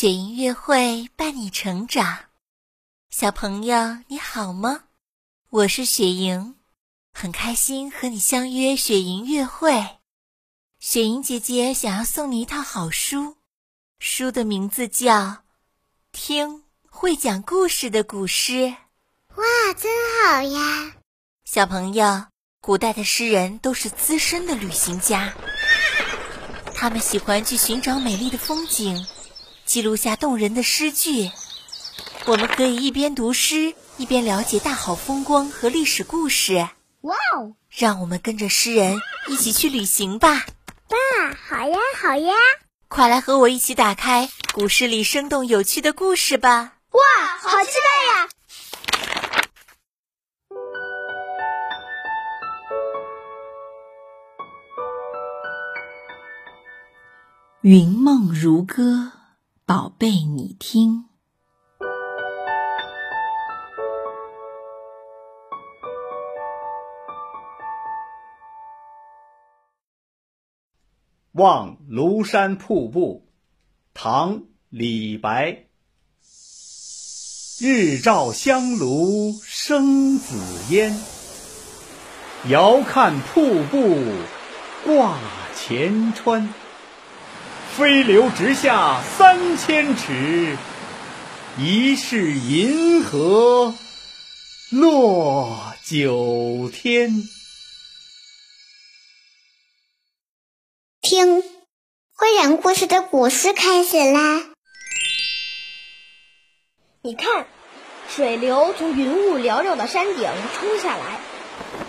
雪莹乐会伴你成长，小朋友你好吗？我是雪莹，很开心和你相约雪莹乐会。雪莹姐姐想要送你一套好书，书的名字叫《听会讲故事的古诗》。哇，真好呀！小朋友，古代的诗人都是资深的旅行家，他们喜欢去寻找美丽的风景。记录下动人的诗句，我们可以一边读诗，一边了解大好风光和历史故事。哇哦！让我们跟着诗人一起去旅行吧！爸，好呀，好呀！快来和我一起打开古诗里生动有趣的故事吧！哇，好期待呀！云梦如歌。宝贝，你听，《望庐山瀑布》唐·李白。日照香炉生紫烟，遥看瀑布挂前川。飞流直下三千尺，疑是银河落九天。听，会讲故事的古诗开始啦！你看，水流从云雾缭绕的山顶冲下来，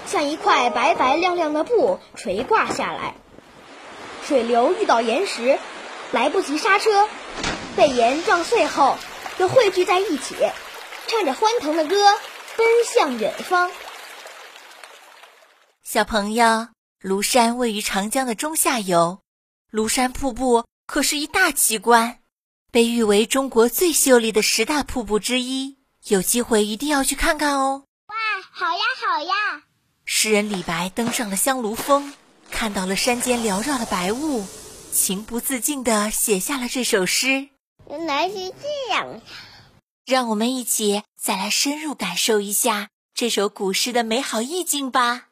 像一块白白亮亮的布垂挂下来。水流遇到岩石。来不及刹车，被岩撞碎后，又汇聚在一起，唱着欢腾的歌，奔向远方。小朋友，庐山位于长江的中下游，庐山瀑布可是一大奇观，被誉为中国最秀丽的十大瀑布之一。有机会一定要去看看哦！哇，好呀，好呀！诗人李白登上了香炉峰，看到了山间缭绕的白雾。情不自禁地写下了这首诗。原来是这样呀！让我们一起再来深入感受一下这首古诗的美好意境吧。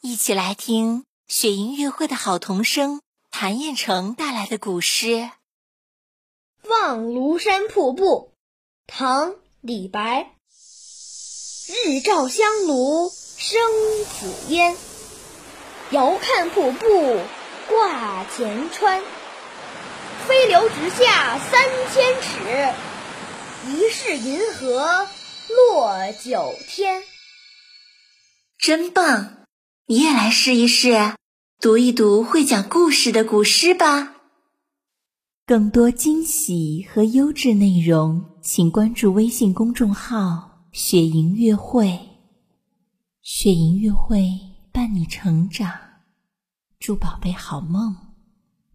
一起来听雪莹乐会的好童声谭彦成带来的古诗《望庐山瀑布》，唐·李白。日照香炉生紫烟，遥看瀑布。挂前川，飞流直下三千尺，疑是银河落九天。真棒！你也来试一试，读一读会讲故事的古诗吧。更多惊喜和优质内容，请关注微信公众号“雪莹乐会”。雪莹乐会伴你成长。祝宝贝好梦，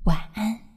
晚安。